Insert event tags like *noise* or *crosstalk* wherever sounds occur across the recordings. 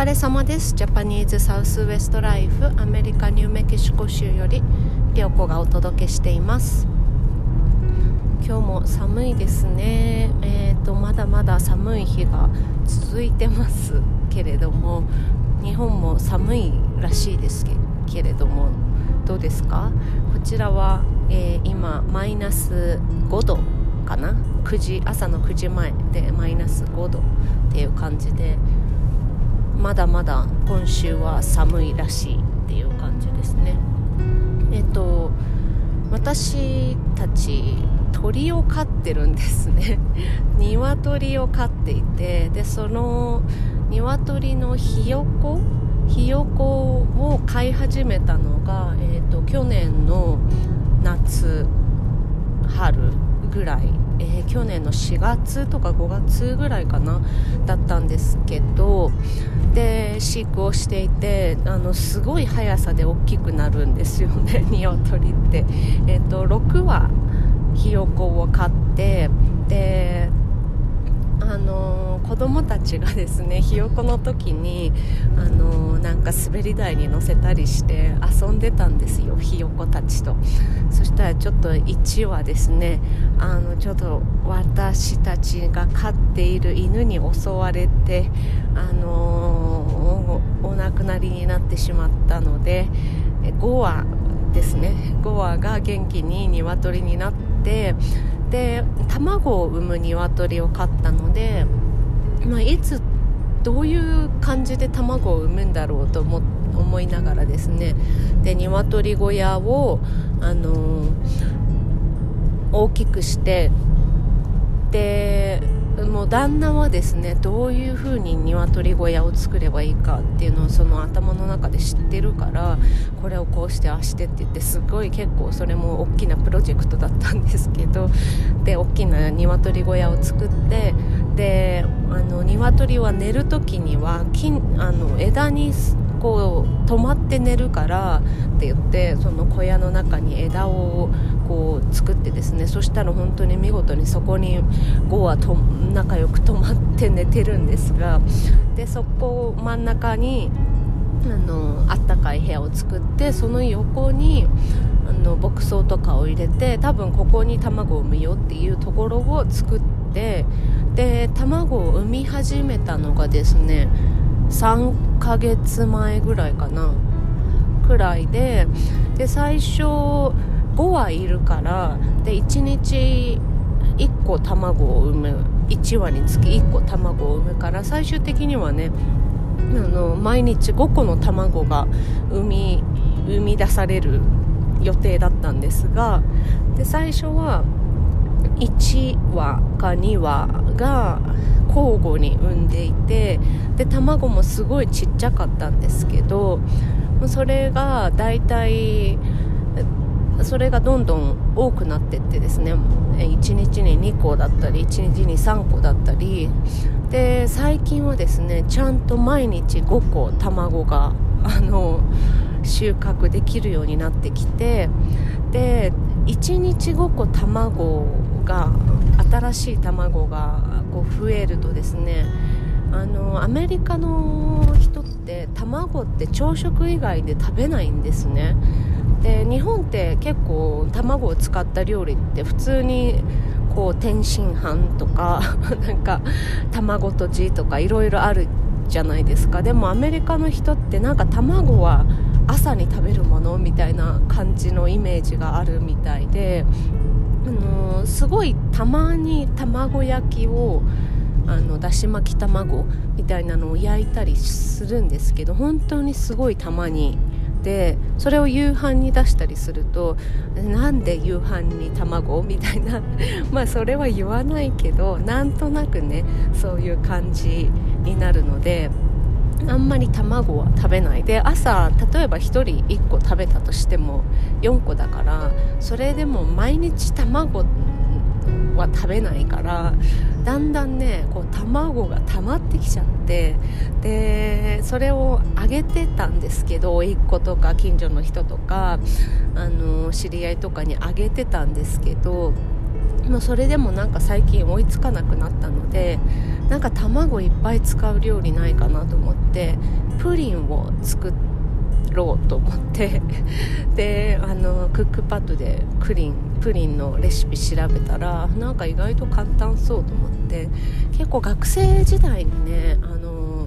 疲れ様です。ジャパニーズサウスウエストライフアメリカニューメキシコ州よりりょうこがお届けしています。今日も寒いですね。えーとまだまだ寒い日が続いてますけれども日本も寒いらしいですけれどもどうですか？こちらは、えー、今マイナス5度かな？9時朝の9時前でマイナス5度っていう感じでまだまだ今週は寒いらしいっていう感じですね。えっと私たち鳥を飼ってるんですね。*laughs* 鶏を飼っていてでその鶏のひよこひよこを飼い始めたのが、えーと、去年の夏春ぐらい、えー、去年の4月とか5月ぐらいかなだったんですけどで飼育をしていてあのすごい速さで大きくなるんですよね *laughs* 鶏って、えーと、6羽ひよこを飼ってであの子供たちがですね *laughs* ひよこの時にあのなんか滑り台に乗せたりして遊んでたんですよひよこたちと。そしたらちょっと1羽ですねあのちょっと私たちが飼っている犬に襲われてあのお亡くなりになってしまったので5羽ですね。5羽が元気に鶏になってで卵を産む鶏を飼ったので、まあ、いつどういう感じで卵を産むんだろうと思思いながらですね。で鶏小屋を、あのー、大きくしてでもう旦那はですねどういう風に鶏小屋を作ればいいかっていうのをその頭の中で知ってるからこれこうしてああしてって言ってすごい結構それも大きなプロジェクトだったんですけど *laughs* で大きな鶏小屋を作ってであの鶏は寝る時には金あの枝にこう止まって寝るからって言ってその小屋の中に枝をこう作ってですねそしたら本当に見事にそこに5はと仲良く止まって寝てるんですがでそこを真ん中にあのあったかい部屋を作ってその横にあの牧草とかを入れて多分ここに卵を産むよっていうところを作ってで卵を産み始めたのがですね3ヶ月前ぐらいかなくらいでで最初5羽いるからで1日1個卵を産む1羽につき1個卵を産むから最終的にはねの毎日5個の卵が産み生み出される予定だったんですがで最初は1羽か2羽が交互に産んでいてで卵もすごいちっちゃかったんですけどそれが大体それがどんどん多くなっていってですね1日に2個だったり1日に3個だったりで最近はですねちゃんと毎日5個卵があの収穫できるようになってきてで1日5個卵が新しい卵がこう増えるとですねあのアメリカの人って卵って朝食以外で食べないんですね。で日本って結構卵を使った料理って普通にこう天津飯とか *laughs* なんか卵とじとかいろいろあるじゃないですか。でもアメリカの人ってなんか卵は朝に食べるものみたいな感じのイメージがあるみたいであのすごいたまに卵焼きをあのだし巻き卵みたいなのを焼いたりするんですけど本当にすごいたまにでそれを夕飯に出したりするとなんで夕飯に卵みたいな *laughs* まあそれは言わないけどなんとなくねそういう感じになるのであんまり卵は食べないで朝例えば1人1個食べたとしても4個だからそれでも毎日卵は食べないからだんだんねこう卵が溜まってきちゃってでそれをあげてたんですけど甥っ子とか近所の人とかあの知り合いとかにあげてたんですけどもそれでもなんか最近追いつかなくなったのでなんか卵いっぱい使う料理ないかなと思ってプリンを作ろうと思って *laughs* であのクックパッドでプリンプリンのレシピ調べたらなんか意外と簡単そうと思って結構学生時代にねあの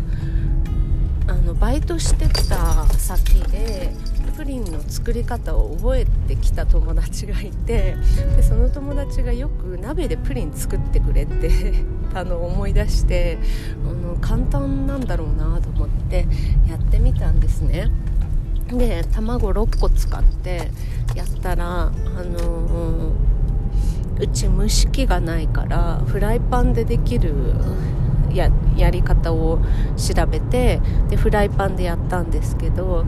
あのバイトしてきた先でプリンの作り方を覚えてきた友達がいてでその友達がよく鍋でプリン作ってくれて *laughs* あの思い出してあの簡単なんだろうなと思ってやってみたんですね。で卵6個使ってやったらあのうち蒸し器がないからフライパンでできるややり方を調べてでフライパンでやったんですけど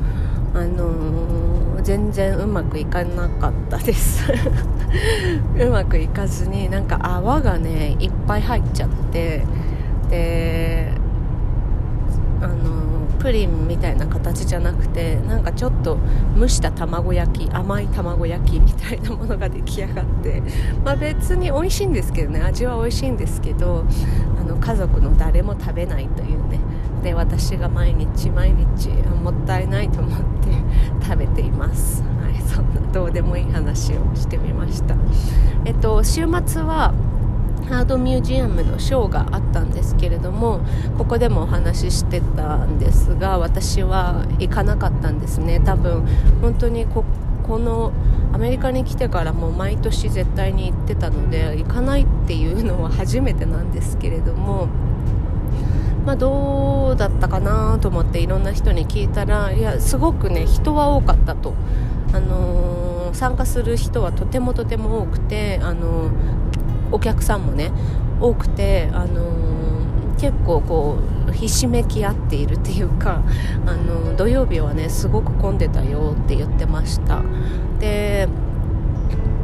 あのー、全然うまくいかなかったです。*laughs* うまくいかずになんか泡がねいっぱい入っちゃってであのー、プリンみたいな形じゃなくてなんかちょっと蒸した卵焼き甘い卵焼きみたいなものが出来上がって、まあ、別に美味しいんですけどね味は美味しいんですけどあの家族の誰も食べないというねで私が毎日毎日もったいないと思って食べています、はい、そんなどうでもいい話をしてみました。えっと週末はハードミュージアムのショーがあったんですけれどもここでもお話ししてたんですが私は行かなかったんですね。多分本当にここのアメリカに来てからも毎年絶対に行ってたので行かないっていうのは初めてなんですけれどもまあ、どうだったかなと思っていろんな人に聞いたらいやすごくね人は多かったと、あのー、参加する人はとてもとても多くて、あのー、お客さんもね多くて、あのー、結構こうひしめき合っているっていうか、あの土曜日はねすごく混んでたよって言ってました。で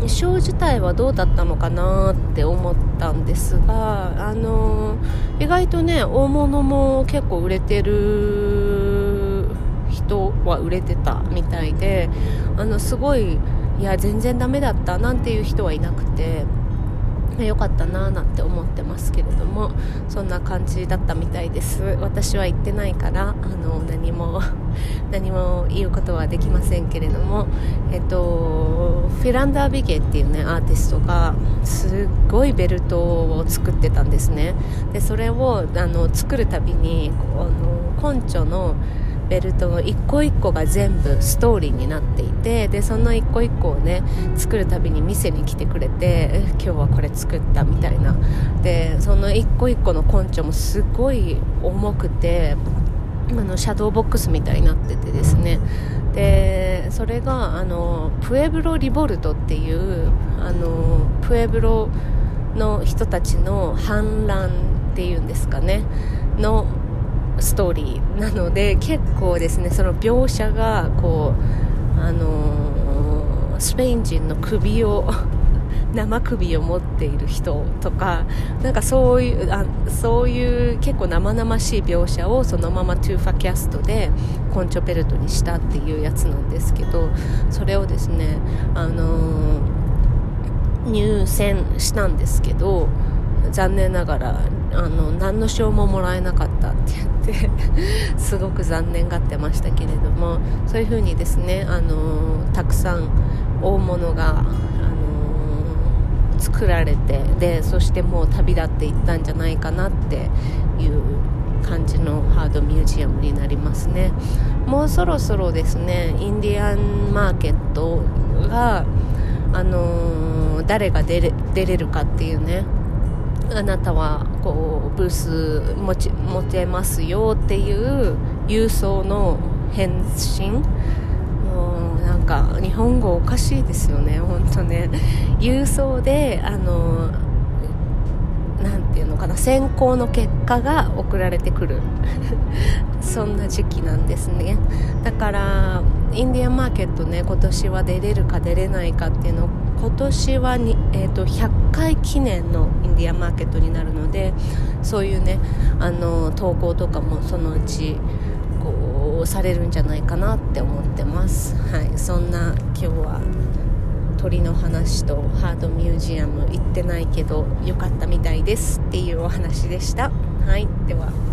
ショー自体はどうだったのかなって思ったんですが、あの意外とね大物も結構売れてる人は売れてたみたいであのすごいいや全然ダメだったなんていう人はいなくて良かったなーなんて思ってますけれどもそんな感じだったみたいです。私は行ってないからあの何も *laughs* 何も言うことはできませんけれどもえっとフィランダー・ビゲっていうねアーティストがすっごいベルトを作ってたんですね。でそれをあの作るたびにあの根拠のベルトの一個一個が全部ストーリーになっていてでその一個一個をね作るたびに店に来てくれて今日はこれ作ったみたいな。でその一個一個の根拠もすごい重くてあのシャドーボックスみたいになっててですね。でそれがあのプエブロ・リボルトっていうあのプエブロの人たちの反乱っていうんですかね。のストーリーなので結構ですねその描写がこうあのー、スペイン人の首を *laughs* 生首を持っている人とかなんかそういうあそういう結構生々しい描写をそのままトゥーファキャストでコンチョペルトにしたっていうやつなんですけどそれをですねあのー、入選したんですけど残念ながらあの何の賞ももらえなかったって言ってすごく残念がってましたけれどもそういうふうにですねあのたくさん大物が、あの作られてでそしてもう旅立っていったんじゃないかなっていう感じのハードミュージアムになりますね。もうそろそろですねインディアンマーケットが、あの誰が出れ出れるかっていうねあなたはこうブース持ち持てますよっていう郵送の返信。もうなんか日本語おかしいですよね。本当ね。郵送であのなんていうのかな。選考の結果が送られてくる。*laughs* そんな時期なんですね。だからインディアンマーケットね今年は出れるか出れないかっていうのを今年はに、えーと、100回記念のインディアンマーケットになるのでそういうねあの投稿とかもそのうちこうされるんじゃないかなって思ってます。はい。そんな今日は鳥の話とハードミュージアム行ってないけど良かったみたいですっていうお話でした。はい。では。